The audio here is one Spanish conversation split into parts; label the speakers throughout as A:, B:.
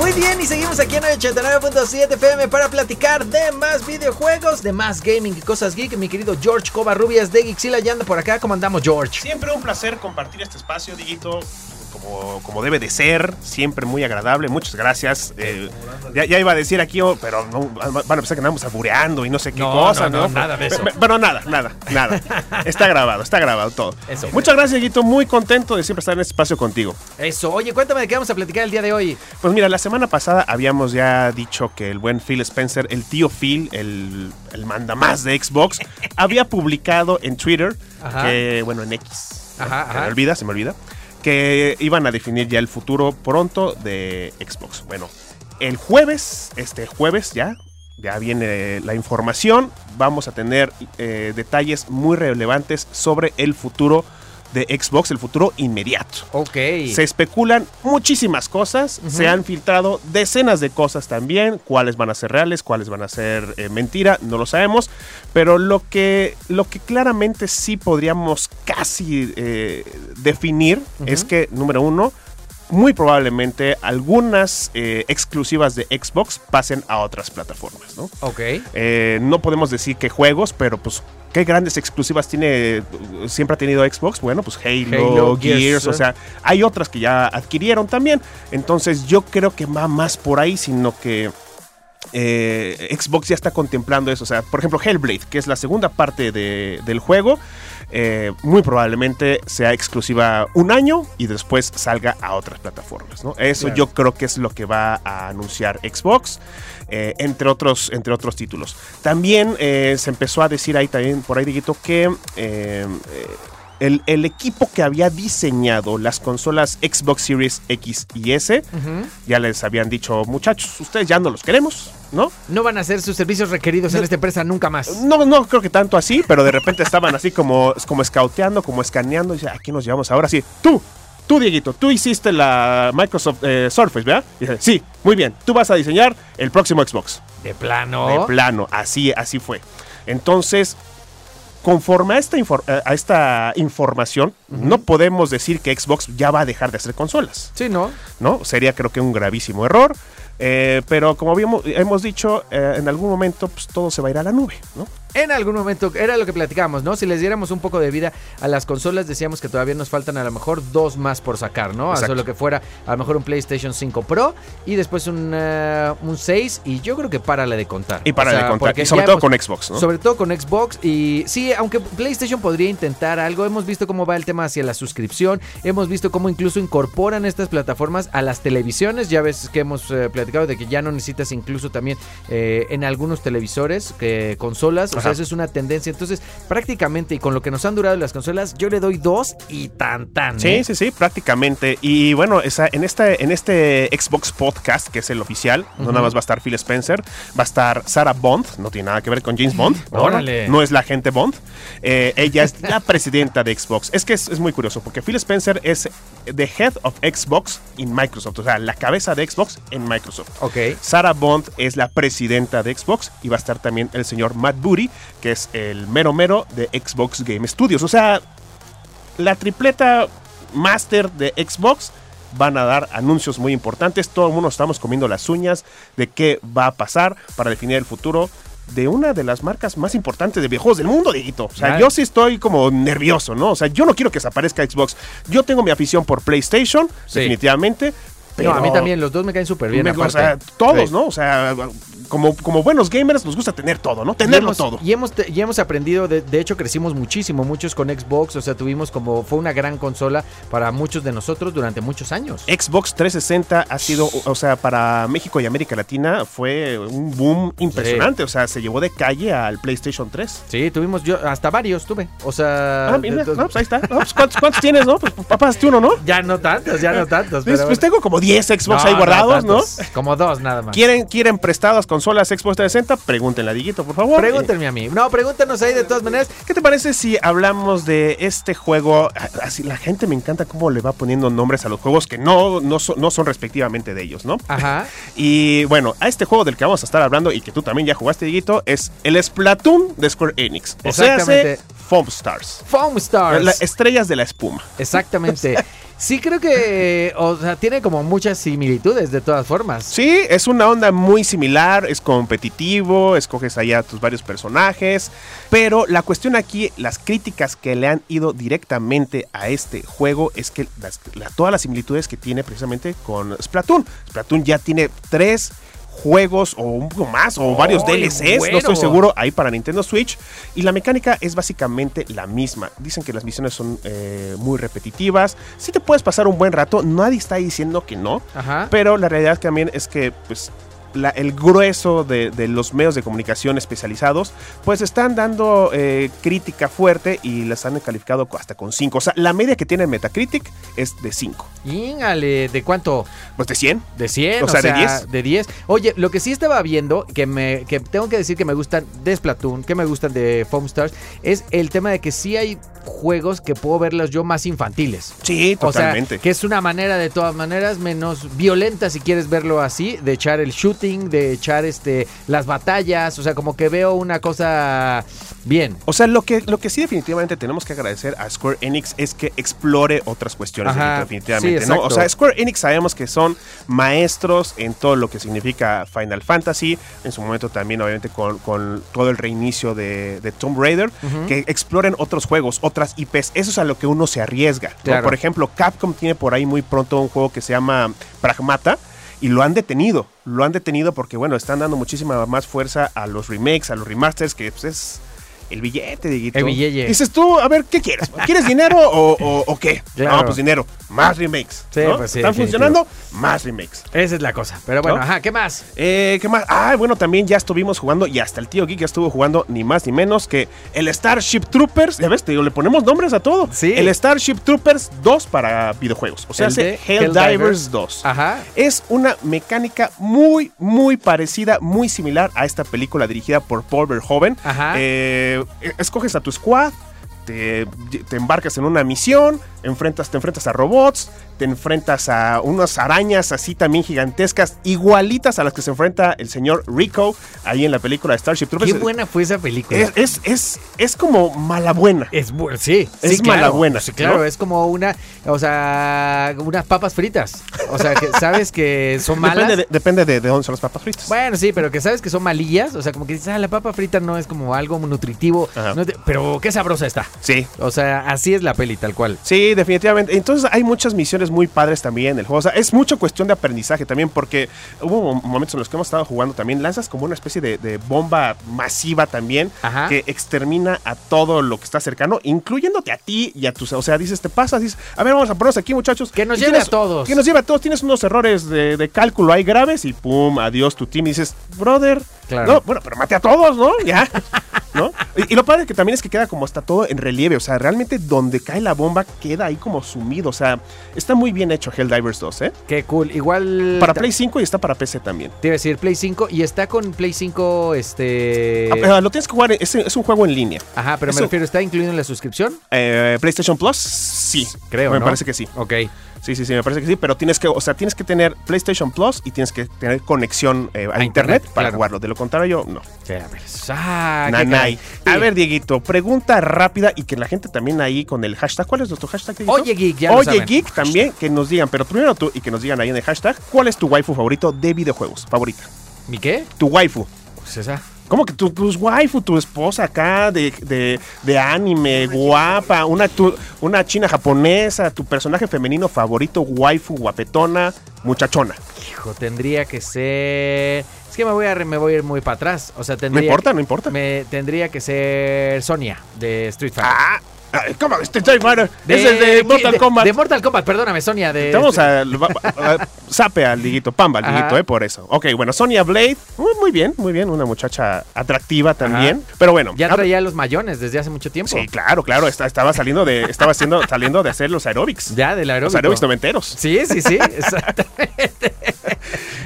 A: Muy bien, y seguimos aquí en 89.7 FM para platicar de más videojuegos, de más gaming y cosas geek. Mi querido George Covarrubias de Geekzilla ya anda por acá. ¿Cómo andamos, George?
B: Siempre un placer compartir este espacio, Diguito. Como, como debe de ser, siempre muy agradable. Muchas gracias. Eh, ya, ya iba a decir aquí, oh, pero no, van a pensar que andamos abureando y no sé qué
A: No,
B: cosa,
A: no,
B: ¿no?
A: nada de eso.
B: Pero nada, nada, nada. Está grabado, está grabado todo.
A: Eso.
B: Muchas gracias, Dieguito. Muy contento de siempre estar en este espacio contigo.
A: Eso, oye, cuéntame de qué vamos a platicar el día de hoy.
B: Pues mira, la semana pasada habíamos ya dicho que el buen Phil Spencer, el tío Phil, el, el mandamás de Xbox, había publicado en Twitter, que, bueno, en X,
A: Ajá,
B: se
A: ajá.
B: me olvida, se me olvida, que iban a definir ya el futuro pronto de Xbox. Bueno, el jueves, este jueves ya, ya viene la información, vamos a tener eh, detalles muy relevantes sobre el futuro de Xbox, el futuro inmediato.
A: Ok.
B: Se especulan muchísimas cosas, se han filtrado decenas de cosas también, cuáles van a ser reales, cuáles van a ser eh, mentira, no lo sabemos, pero lo que, lo que claramente sí podríamos casi eh, definir es que, número uno, muy probablemente algunas eh, exclusivas de Xbox pasen a otras plataformas, ¿no?
A: Ok.
B: Eh, no podemos decir que juegos, pero pues qué grandes exclusivas tiene siempre ha tenido Xbox. Bueno, pues Halo,
A: Halo,
B: Gears,
A: Gears,
B: o
A: eh.
B: sea, hay otras que ya adquirieron también. Entonces yo creo que va más por ahí, sino que eh, Xbox ya está contemplando eso. O sea, por ejemplo, Hellblade, que es la segunda parte de- del juego, eh, muy probablemente sea exclusiva un año y después salga a otras plataformas. ¿no? Eso
A: Claro.
B: yo creo que es lo que va a anunciar Xbox. eh, entre, otros, entre otros títulos. También se empezó a decir ahí también, por ahí, Dieguito, que el, el equipo que había diseñado las consolas Xbox Series X y S, ya les habían dicho, muchachos, ustedes ya no los queremos, ¿no?
A: No van a ser sus servicios requeridos en esta empresa nunca más.
B: No, no creo que tanto así, pero de repente estaban así como, como como escaneando, y dice, aquí nos llevamos ahora sí. Tú, tú, Dieguito, tú hiciste la Microsoft eh, Surface, ¿verdad? Y dice, sí, muy bien, tú vas a diseñar el próximo Xbox.
A: De plano.
B: De plano, así, así fue. Entonces, conforme a esta, eh, a esta información, no podemos decir que Xbox ya va a dejar de hacer consolas,
A: Sí, ¿no?
B: ¿no? Sería creo que un gravísimo error. eh, pero como habíamos, hemos dicho, eh, en algún momento pues, todo se va a ir a la nube, ¿no?
A: En algún momento, era lo que platicábamos, ¿no? Si les diéramos un poco de vida a las consolas, decíamos que todavía nos faltan a lo mejor dos más por sacar, ¿no?
B: Exacto.
A: Eso lo que fuera, a lo mejor un PlayStation 5 Pro y después un, eh, un 6 y yo creo que párale de contar.
B: Y para
A: O sea,
B: de contar, y sobre
A: ya
B: todo
A: hemos-
B: con Xbox, ¿no?
A: Sobre todo con Xbox y sí, aunque PlayStation podría intentar algo, hemos visto cómo va el tema hacia la suscripción, hemos visto cómo incluso incorporan estas plataformas a las televisiones, ya ves que hemos eh, platicado de que ya no necesitas incluso también eh, en algunos televisores, que consolas, o sea,
B: Ajá.
A: eso es una tendencia, entonces prácticamente y con lo que nos han durado las consolas, yo le doy dos y tan tan.
B: Sí,
A: ¿eh?
B: sí, sí, prácticamente. Y bueno, esa, en, este, en este Xbox Podcast, que es el oficial, no nada más va a estar Phil Spencer, va a estar Sarah Bond, no tiene nada que ver con James Bond, ¿no?
A: Órale.
B: no es la agente Bond. Eh, ella es la presidenta de Xbox. Es que es, es muy curioso, porque Phil Spencer es the head of Xbox in Microsoft, o sea, la cabeza de Xbox en Microsoft.
A: Ok.
B: Sarah Bond es la presidenta de Xbox y va a estar también el señor Matt Booty, que es el mero mero de Xbox Game Studios. O sea, la tripleta master de Xbox van a dar anuncios muy importantes. Todo el mundo estamos comiendo las uñas de qué va a pasar para definir el futuro de una de las marcas más importantes de videojuegos del mundo, Dieguito. O sea, yo sí estoy como nervioso, ¿no? O sea, yo no quiero que desaparezca Xbox. Yo tengo mi afición por PlayStation,
A: Sí.
B: definitivamente. Pero
A: no, a mí también, los dos me caen súper bien.
B: me- o sea, todos,
A: Sí.
B: ¿no? O sea, como, como buenos gamers nos gusta tener todo, ¿no?
A: Y
B: Tenerlo
A: hemos,
B: todo.
A: Y hemos, y hemos aprendido, de, de hecho crecimos muchísimo, muchos con Xbox, o sea, tuvimos como, fue una gran consola para muchos de nosotros durante muchos años.
B: Xbox 360 ha sido, o sea, para México y América Latina fue un boom impresionante. O sea, se llevó de calle al PlayStation 3.
A: Sí, tuvimos yo, hasta varios tuve, o sea...
B: Ah, mira, no, pues ahí está. No, pues, ¿cuántos, cuántos tienes, no? Pues papás, tú uno, ¿no?
A: Ya no tantos, ya no tantos.
B: Pues,
A: pero
B: pues tengo como 10 Xbox
A: No,
B: ahí guardados, ¿no?
A: Como dos nada más.
B: ¿Quieren, quieren prestadas consolas Xbox 360? Pregúntenle a Diguito, por favor.
A: Pregúntenme a mí. No, pregúntenos ahí de todas maneras.
B: ¿Qué te parece si hablamos de este juego? Así la gente me encanta cómo le va poniendo nombres a los juegos que no, no, son, no son respectivamente de ellos, ¿no?
A: Ajá.
B: Y bueno, a este juego del que vamos a estar hablando y que tú también ya jugaste, Diguito, es el Splatoon de Square Enix. O sea,
A: Exactamente.
B: hace Foam Stars.
A: Foam Stars.
B: La- estrellas de la espuma.
A: Exactamente. Sí, creo que, o sea, tiene como muchas similitudes de todas formas.
B: Sí, es una onda muy similar, es competitivo, escoges allá tus varios personajes, pero la cuestión aquí, las críticas que le han ido directamente a este juego es que la- todas las similitudes que tiene precisamente con Splatoon. Splatoon ya tiene tres juegos o un poco más o varios
A: ¡Ay,
B: DLCs,
A: bueno!
B: no estoy seguro, ahí para Nintendo Switch y la mecánica es básicamente la misma. Dicen que las misiones son eh, muy repetitivas, sí te puedes pasar un buen rato, nadie está diciendo que no,
A: Ajá.
B: pero la realidad también es que pues, la- el grueso de, de los medios de comunicación especializados pues están dando eh, crítica fuerte y las han calificado hasta con 5. O sea, la media que tiene Metacritic es de 5.
A: Íngale, ¿de cuánto?
B: Pues de 100.
A: De 100,
B: O sea, de 10.
A: De 10. Oye, lo que sí estaba viendo, que me que tengo que decir que me gustan de Splatoon, que me gustan de Foam Stars, es el tema de que sí hay juegos que puedo verlos yo más infantiles.
B: Sí,
A: O sea,
B: totalmente.
A: que es una manera de todas maneras menos violenta, si quieres verlo así, de echar el de echar este las batallas, o sea, como que veo una cosa bien.
B: O sea, lo que, lo que sí definitivamente tenemos que agradecer a Square Enix es que explore otras cuestiones,
A: Ajá,
B: definitivamente,
A: sí,
B: ¿no? O sea, Square Enix sabemos que son maestros en todo lo que significa Final Fantasy, en su momento también obviamente con, con todo el reinicio de, de Tomb Raider, que exploren otros juegos, otras IPs, eso es a lo que uno se arriesga. ¿no?
A: Claro.
B: Por ejemplo, Capcom tiene por ahí muy pronto un juego que se llama Pragmata. Y lo han detenido, lo han detenido porque, bueno, están dando muchísima más fuerza a los remakes, a los remasters, que pues, es el billete, Dieguito.
A: El billete.
B: Dices tú, a ver, ¿qué quieres? ¿Quieres dinero o, o- o qué?
A: Claro.
B: No, pues dinero. Más remakes.
A: Sí,
B: ¿no?
A: pues sí,
B: ¿Están funcionando? Más remakes.
A: Esa es la cosa. Pero bueno,
B: ¿No?
A: ajá, ¿qué más?
B: Eh, ¿Qué más? Ah, bueno, también ya estuvimos jugando y hasta el tío Geek ya estuvo jugando ni más ni menos que el Starship Troopers. Ya ves, te digo, le ponemos nombres a todo.
A: Sí.
B: El Starship Troopers 2 para videojuegos. O sea, hace Helldivers. 2.
A: Ajá.
B: Es una mecánica muy, muy parecida, muy similar a esta película dirigida por Paul Verhoeven.
A: Ajá.
B: Eh, escoges a tu squad, te, te embarcas en una misión, enfrentas, te enfrentas a robots, te enfrentas a unas arañas así también gigantescas, igualitas a las que se enfrenta el señor Rico ahí en la película de Starship Troopers.
A: Qué buena fue esa película.
B: Es, es, es, es como mala buena.
A: Es sí,
B: Es
A: sí,
B: mala
A: claro.
B: buena,
A: Sí, claro,
B: ¿no?
A: es como una, o sea, unas papas fritas. O sea, que sabes que son malas.
B: Depende, de, depende de, de dónde son las papas fritas.
A: Bueno, sí, pero que sabes que son malillas. O sea, como que dices, ah, la papa frita no es como algo nutritivo.
B: Ajá.
A: no te- pero qué sabrosa está.
B: Sí,
A: O sea, así es la peli, tal cual.
B: Sí, definitivamente. Entonces hay muchas misiones muy padres también en el juego. O sea, es mucho cuestión de aprendizaje también porque hubo momentos en los que hemos estado jugando también. Lanzas como una especie de, de bomba masiva también
A: Ajá.
B: que extermina a todo lo que está cercano, incluyéndote a ti y a tus... O sea, dices, te pasas, dices, a ver, vamos a ponernos aquí muchachos.
A: Que nos lleve
B: tienes-
A: a todos.
B: Que nos lleve a todos. Tienes unos errores de, de cálculo ahí graves y pum, adiós tu team. Y dices, brother,
A: Claro.
B: no, bueno, pero mate a todos, ¿no? Ya. ¿No? Y, y lo padre que también es que queda como está todo en relieve. O sea, realmente donde cae la bomba queda ahí como sumido. O sea, está muy bien hecho Helldivers 2, ¿eh?
A: Qué cool. Igual.
B: Para Play 5 y está para PC también.
A: Te iba a decir Play 5 y está con Play 5, este.
B: Ah, ah, lo tienes que jugar, es, es un juego en línea.
A: Ajá, pero me refiero, ¿está incluido en la suscripción?
B: Eh, PlayStation Plus, sí.
A: Creo,
B: Me
A: ¿no?
B: parece que sí.
A: Ok.
B: Sí, sí, sí, me parece que sí. Pero tienes que, o sea, tienes que tener PlayStation Plus y tienes que tener conexión eh, a,
A: A
B: internet,
A: internet,
B: para
A: claro.
B: jugarlo. De lo contrario, no.
A: A ver. Ah,
B: Nanay. A ver, Dieguito, pregunta rápida y que la gente también ahí con el hashtag. ¿Cuál es nuestro hashtag, Dieguito?
A: Oye, Geek, ya lo
B: Oye,
A: saben.
B: Geek también, que nos digan, pero primero tú y que nos digan ahí en el hashtag, ¿cuál es tu waifu favorito de videojuegos? Favorita.
A: ¿Mi qué?
B: Tu waifu.
A: Pues esa.
B: ¿Cómo que tu, tu waifu, tu esposa acá de, de, de anime, guapa, una, tu- una china japonesa, tu personaje femenino favorito, waifu, guapetona, muchachona?
A: Hijo, tendría que ser. Es que me voy a, me voy a ir muy para atrás. O sea,
B: No
A: tendría.
B: importa, no importa.
A: Me tendría que ser Sonia de Street Fighter.
B: Ah, ¿cómo? Este es de Mortal Kombat.
A: De Mortal Kombat, perdóname, Sonia. De,
B: Te Vamos a, sape al liguito, pamba al liguito, eh, por eso. Ok, bueno, Sonia Blade, muy, muy bien, muy bien, una muchacha atractiva también. Pero bueno,
A: Ya
B: hab-
A: traía los mayones desde hace mucho tiempo.
B: Sí, claro, claro, está- estaba saliendo de, estaba haciendo, saliendo de hacer los aerobics.
A: Ya, del
B: los
A: aeróbico.
B: aerobics noventeros.
A: Sí, sí, sí, exactamente.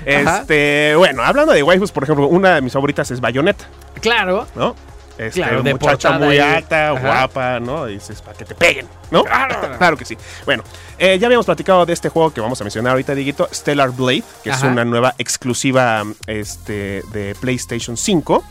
B: Este, bueno, hablando de waifus, por ejemplo, una de mis favoritas es Bayonetta,
A: Claro.
B: ¿no? Este,
A: Claro, de
B: muchacha muy alta,
A: Ajá.
B: guapa, ¿no? Y dices, para que te peguen, ¿no? claro que sí. Bueno, eh, ya habíamos platicado de este juego que vamos a mencionar ahorita, Diguito, Stellar Blade, que es una nueva exclusiva este, de PlayStation 5.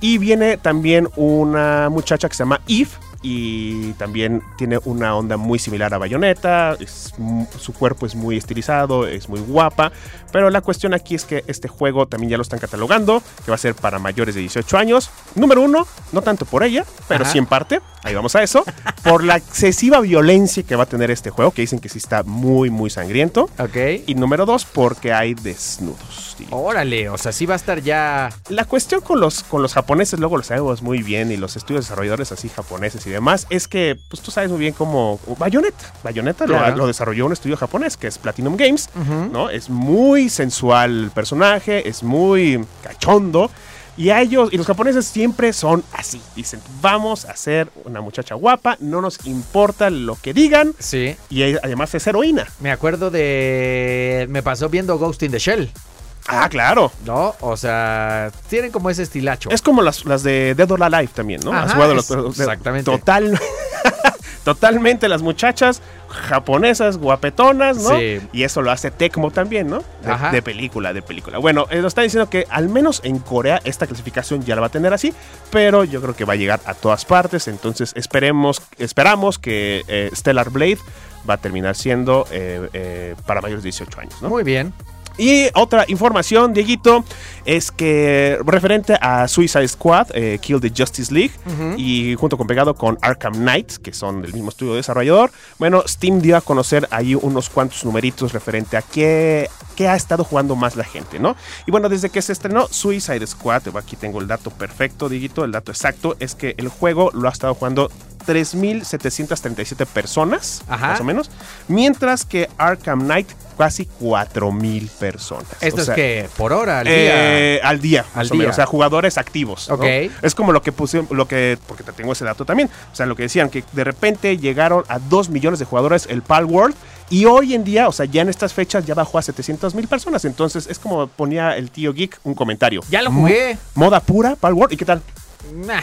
B: Y viene también una muchacha que se llama Eve. Y también tiene una onda muy similar a Bayonetta. es su cuerpo es muy estilizado, es muy guapa. Pero la cuestión aquí es que este juego también ya lo están catalogando, que va a ser para mayores de 18 años. Número uno, no tanto por ella, pero
A: Ajá.
B: sí en parte. Ahí vamos a eso. Por la excesiva violencia que va a tener este juego, que dicen que sí está muy, muy sangriento.
A: Ok.
B: Y número dos, porque hay desnudos.
A: Órale, o sea, sí va a estar ya.
B: La cuestión con los, con los japoneses, luego lo sabemos muy bien, y los estudios desarrolladores así japoneses y demás, es que pues tú sabes muy bien cómo Bayonetta. Bayonetta lo-
A: Claro.
B: lo, desarrolló un estudio japonés que es Platinum Games. ¿no? Es muy sensual el personaje, es muy cachondo. Y a ellos, y los japoneses siempre son así. Dicen, vamos a ser una muchacha guapa, no nos importa lo que digan.
A: Sí.
B: Y además es heroína.
A: Me acuerdo de. Me pasó viendo Ghost in the Shell,
B: Ah, claro.
A: ¿no? O sea, tienen como ese estilacho.
B: Es como las, las de Dead or Alive también, ¿no?
A: Ajá, es-
B: los-
A: exactamente.
B: Total. Totalmente las muchachas japonesas, guapetonas, ¿no?
A: Sí.
B: Y eso lo hace Tecmo también, ¿no? De, película, de película. Bueno, eh, nos está diciendo que al menos en Corea esta clasificación ya la va a tener así, pero yo creo que va a llegar a todas partes. Entonces esperemos, esperamos que eh, Stellar Blade va a terminar siendo eh, eh, para mayores de 18 años, ¿no?
A: Muy bien.
B: Y otra información, Dieguito, es que referente a Suicide Squad, eh, Kill the Justice League, y junto con pegado con Arkham Knight, que son del mismo estudio desarrollador, bueno, Steam dio a conocer ahí unos cuantos numeritos referente a qué, qué ha estado jugando más la gente, ¿no? Y bueno, desde que se estrenó Suicide Squad, aquí tengo el dato perfecto, Dieguito, el dato exacto, es que el juego lo ha estado jugando 3.737 personas,
A: Ajá.
B: más o menos, mientras que Arkham Knight casi 4.000 personas.
A: Esto
B: O sea,
A: es que por hora, al día.
B: eh, al día, más
A: Al
B: o menos.
A: día.
B: O sea, jugadores activos. ¿no?
A: Ok.
B: Es como lo que puse, lo que, porque te tengo ese dato también. O sea, lo que decían, que de repente llegaron a 2 millones de jugadores el Pal World. Y hoy en día, o sea, ya en estas fechas ya bajó a 700 mil personas. Entonces es como ponía el tío Geek un comentario.
A: Ya lo jugué.
B: Moda pura, Pal World. ¿Y qué tal?
A: Nah.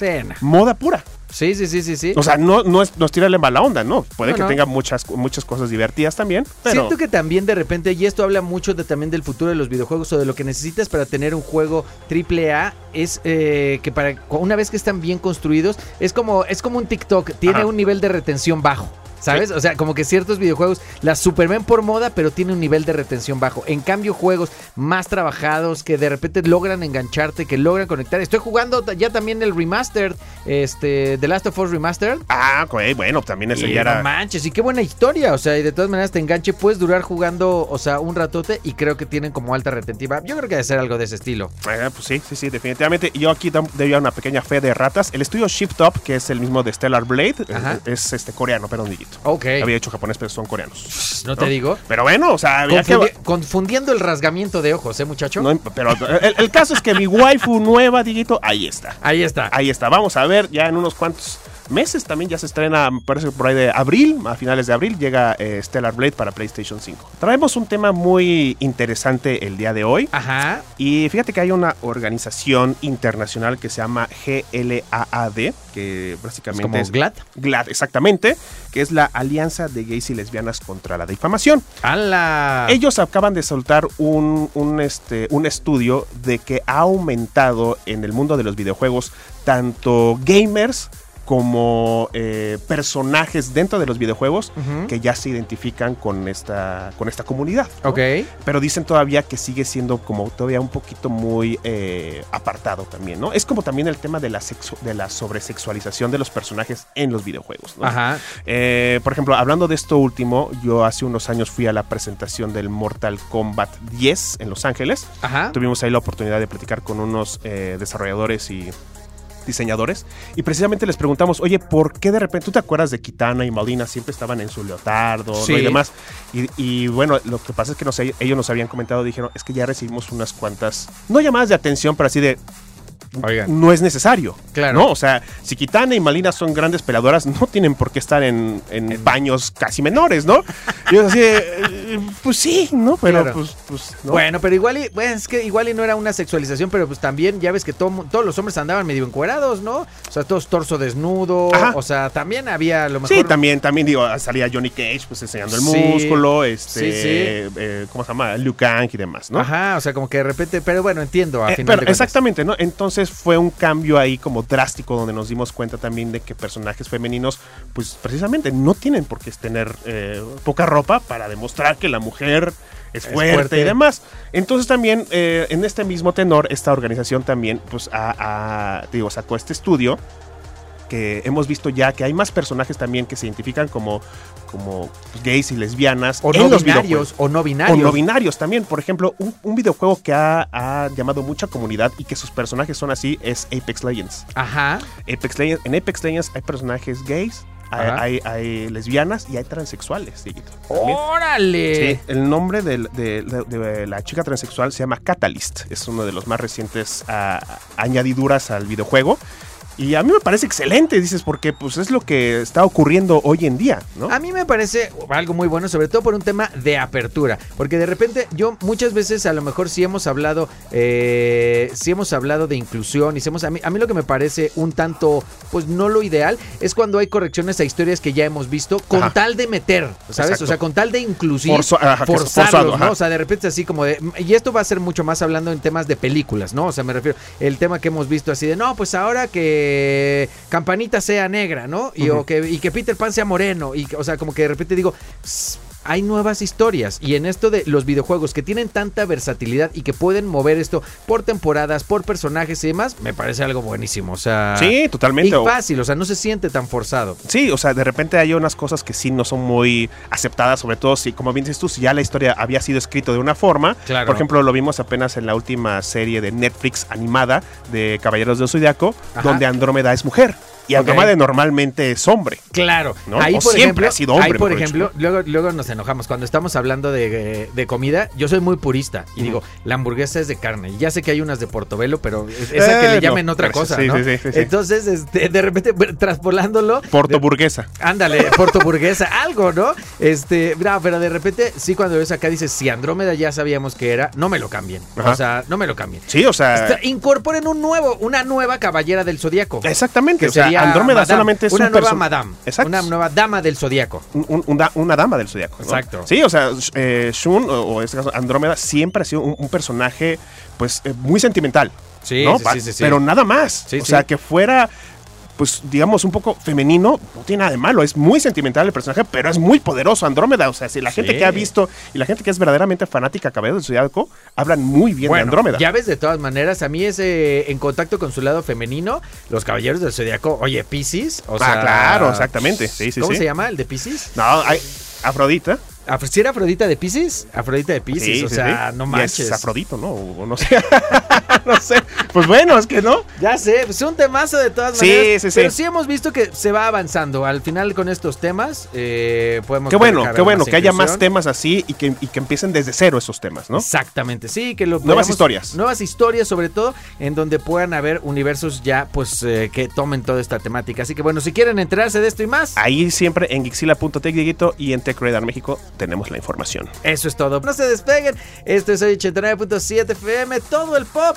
A: Nah.
B: Moda pura.
A: Sí, sí, sí, sí. sí.
B: O sea, no, no es, no es tirarle mala onda, ¿no? Puede
A: No,
B: que
A: no.
B: tenga muchas, muchas cosas divertidas también. Pero
A: Siento que también de repente, y esto habla mucho de, también del futuro de los videojuegos o de lo que necesitas para tener un juego triple A, es eh, que para una vez que están bien construidos, es como, es como un TikTok, tiene
B: Ajá.
A: un nivel de retención bajo. ¿Sabes? O sea, como que ciertos videojuegos las superven por moda, pero tiene un nivel de retención bajo. En cambio, juegos más trabajados que de repente logran engancharte, que logran conectar. Estoy jugando ya también el remastered, este, The Last of Us Remastered.
B: Ah, ok, bueno, también ese
A: Y
B: ya
A: no
B: era.
A: manches, y qué buena historia. O sea, y de todas maneras te enganche, puedes durar jugando, o sea, un ratote y creo que tienen como alta retentiva. Yo creo que debe ser algo de ese estilo.
B: Eh, pues sí, sí, sí, definitivamente. Y Yo aquí doy una pequeña fe de ratas. El estudio Shift Up, que es el mismo de Stellar Blade, eh,
A: Ajá.
B: es este coreano, perdón,
A: Ok.
B: Había hecho japonés, pero son coreanos.
A: No te digo.
B: Pero bueno, o sea, había que.
A: Confundi- confundiendo el rasgamiento de ojos, ¿eh, muchacho?
B: No, pero el, el caso es que mi waifu nueva, Diguito, ahí está.
A: Ahí está.
B: Ahí está. Vamos a ver, ya en unos cuantos meses también ya se estrena, parece que por ahí de abril, a finales de abril, llega eh, Stellar Blade para PlayStation 5. Traemos un tema muy interesante el día de hoy.
A: Ajá.
B: Y fíjate que hay una organización internacional que se llama GLAAD, que
A: Es
B: básicamente
A: como
B: es
A: Glad.
B: GLAD, exactamente, que es la Alianza de Gays y Lesbianas contra la Difamación.
A: ¡Hala!
B: Ellos acaban de soltar un, un, este, un estudio de que ha aumentado en el mundo de los videojuegos tanto gamers como eh, personajes dentro de los videojuegos que ya se identifican con esta, con esta comunidad. ¿no?
A: Ok.
B: Pero dicen todavía que sigue siendo como todavía un poquito muy eh, apartado también, ¿no? Es como también el tema de la, de la sobresexualización de los personajes en los videojuegos, ¿no?
A: Ajá.
B: Eh, por ejemplo, hablando de esto último, yo hace unos años fui a la presentación del Mortal Kombat 10 en Los Ángeles.
A: Ajá.
B: Tuvimos ahí la oportunidad de platicar con unos desarrolladores y diseñadores y precisamente les preguntamos, oye, ¿por qué de repente tú te acuerdas de Kitana y Malina siempre estaban en su leotardo ¿no? Y demás? Y, y bueno, lo que pasa es que nos- ellos nos habían comentado, dijeron, es que ya recibimos unas cuantas, no llamadas de atención, pero así de,
A: Oigan.
B: no es necesario.
A: Claro.
B: ¿No? O sea, si Kitana y Malina son grandes peleadoras, no tienen por qué estar en, en baños casi menores, ¿no? Y yo así, eh, pues sí, ¿no? Pero
A: Claro.
B: pues, pues no.
A: Bueno, pero igual y, bueno, es que igual y no era una sexualización, pero pues también ya ves que todo todos los hombres andaban medio encuerados, ¿no? O sea, todos torso desnudo,
B: Ajá.
A: o sea, también había a lo mejor
B: Sí, también, también digo, salía Johnny Cage pues enseñando el
A: Sí,
B: músculo, este,
A: sí, sí.
B: eh, ¿cómo se llama? Liu Kang y demás, ¿no?
A: Ajá, o sea, como que de repente, pero bueno, entiendo a
B: Eh,
A: final
B: pero
A: de cuentas.
B: exactamente, ¿no? Entonces fue un cambio ahí como drástico donde nos dimos cuenta también de que personajes femeninos, pues precisamente no tienen por qué tener eh, poca ropa para demostrar que la mujer es
A: Es
B: fuerte,
A: fuerte.
B: y demás. Entonces también eh, en este mismo tenor, esta organización también, pues, a, a- digo, sacó este estudio que hemos visto ya que hay más personajes también que se identifican como, como pues, gays y lesbianas
A: o
B: en
A: no
B: los
A: binarios, o no
B: O
A: binarios.
B: no binarios también. Por ejemplo, un, un videojuego que ha, ha llamado mucha comunidad y que sus personajes son así es Apex Legends.
A: Ajá.
B: Apex Legends en Apex Legends hay personajes gays, hay,
A: Ajá.
B: hay- hay lesbianas y hay transexuales, Dieguito.
A: ¡Órale!
B: Sí, el nombre del- de, de- de la chica transexual se llama Catalyst. Es uno de los más recientes ah, añadiduras al videojuego. Y a mí me parece excelente, dices, porque pues es lo que está ocurriendo hoy en día, ¿no?
A: A mí me parece algo muy bueno, sobre todo por un tema de apertura. Porque de repente, yo muchas veces a lo mejor sí hemos hablado, eh, sí hemos hablado de inclusión y sí hemos, a, mí, a mí lo que me parece un tanto, pues no lo ideal, es cuando hay correcciones a historias que ya hemos visto con
B: Ajá.
A: tal de meter, ¿sabes?
B: Exacto.
A: O sea, con tal de incluir,
B: Forzo- ajá,
A: forzarlos,
B: forzado,
A: ¿no? O sea, de repente así como de, y esto va a ser mucho más hablando en temas de películas, ¿no? O sea, me refiero, el tema que hemos visto así de, no, pues ahora que Campanita sea negra, ¿no? Y, o que, y que Peter Pan sea moreno, y, que- o sea, como que de repente digo, "Pss, hay nuevas historias y en esto de los videojuegos que tienen tanta versatilidad y que pueden mover esto por temporadas, por personajes y demás, me parece algo buenísimo, o sea,
B: Sí, totalmente.
A: y fácil, o sea, no se siente tan forzado.
B: Sí, o sea, de repente hay unas cosas que sí no son muy aceptadas, sobre todo si, como bien dices tú, si ya la historia había sido escrito de una forma.
A: Claro.
B: Por ejemplo, lo vimos apenas en la última serie de Netflix animada de Caballeros del Zodiaco, donde Andrómeda es mujer. Y
A: Ok.
B: Andrómeda normalmente es hombre.
A: Claro,
B: ¿no?
A: ahí
B: O
A: por
B: siempre
A: ejemplo,
B: ha sido hombre,
A: ahí por ejemplo, luego, luego nos enojamos cuando estamos hablando de, de comida. Yo soy muy purista y digo, la hamburguesa es de carne. Y ya sé que hay unas de Portobelo, pero es- esa que
B: Eh,
A: le
B: no,
A: llamen otra cosa,
B: Sí,
A: ¿no?
B: sí, sí.
A: Entonces, este, de repente, traspolándolo.
B: Porto
A: de-
B: burguesa.
A: Ándale, portoburguesa, algo, ¿no? Este, no, pero de repente, sí, cuando ves acá dices, si Andrómeda ya sabíamos que era, no me lo cambien.
B: Ajá.
A: O sea, no me lo cambien.
B: Sí, o sea.
A: Está- incorporen un nuevo, una nueva caballera del zodiaco.
B: Exactamente. O sea, Andrómeda
A: Madame,
B: solamente es
A: una
B: un
A: nueva madame,
B: Exacto.
A: una nueva dama del zodiaco.
B: un- un- una, dama del zodiaco. ¿no?
A: Exacto.
B: Sí, o sea, eh, Shun, o, o en este caso Andrómeda, siempre ha sido un, un personaje, pues, eh, muy sentimental.
A: Sí,
B: ¿no?
A: sí, sí, sí, sí.
B: Pero nada más. O sea, que fuera, pues, digamos, un poco femenino, no tiene nada de malo. Es muy sentimental el personaje, pero es muy poderoso Andrómeda. O sea, si la gente
A: Sí.
B: que ha visto y la gente que es verdaderamente fanática Caballero del Zodiaco, hablan muy bien de Andrómeda.
A: ya ves, de todas maneras, a mí ese en contacto con su lado femenino, los caballeros del zodiaco, oye, Pisces, o
B: Ah,
A: sea,
B: claro, exactamente. Sí, sí,
A: ¿Cómo se llama el de Pisces?
B: No, hay Afrodita.
A: Af- ¿Sí era Afrodita de Pisces? Afrodita de Pisces,
B: Sí,
A: o
B: sí,
A: sea,
B: sí.
A: no
B: Y
A: manches.
B: Es Afrodito, ¿no? O no sé. no sé. Pues bueno, es que no.
A: Ya sé, es un temazo de todas
B: Sí,
A: maneras.
B: sí, sí.
A: Pero sí hemos visto que se va avanzando. Al final con estos temas, eh, podemos...
B: Qué bueno, qué bueno, que haya más temas así y que, y que empiecen desde cero esos temas, ¿no?
A: Exactamente, sí, que lo
B: Nuevas historias.
A: Nuevas historias, sobre todo, en donde puedan haber universos ya, pues, eh, que tomen toda esta temática. Así que bueno, si quieren enterarse de esto y más,
B: Ahí siempre en Gixila.tech, Dieguito, y en TechRadar México tenemos la información.
A: eso es todo. No se despeguen. Esto es hoy 89.7 FM, todo el pop,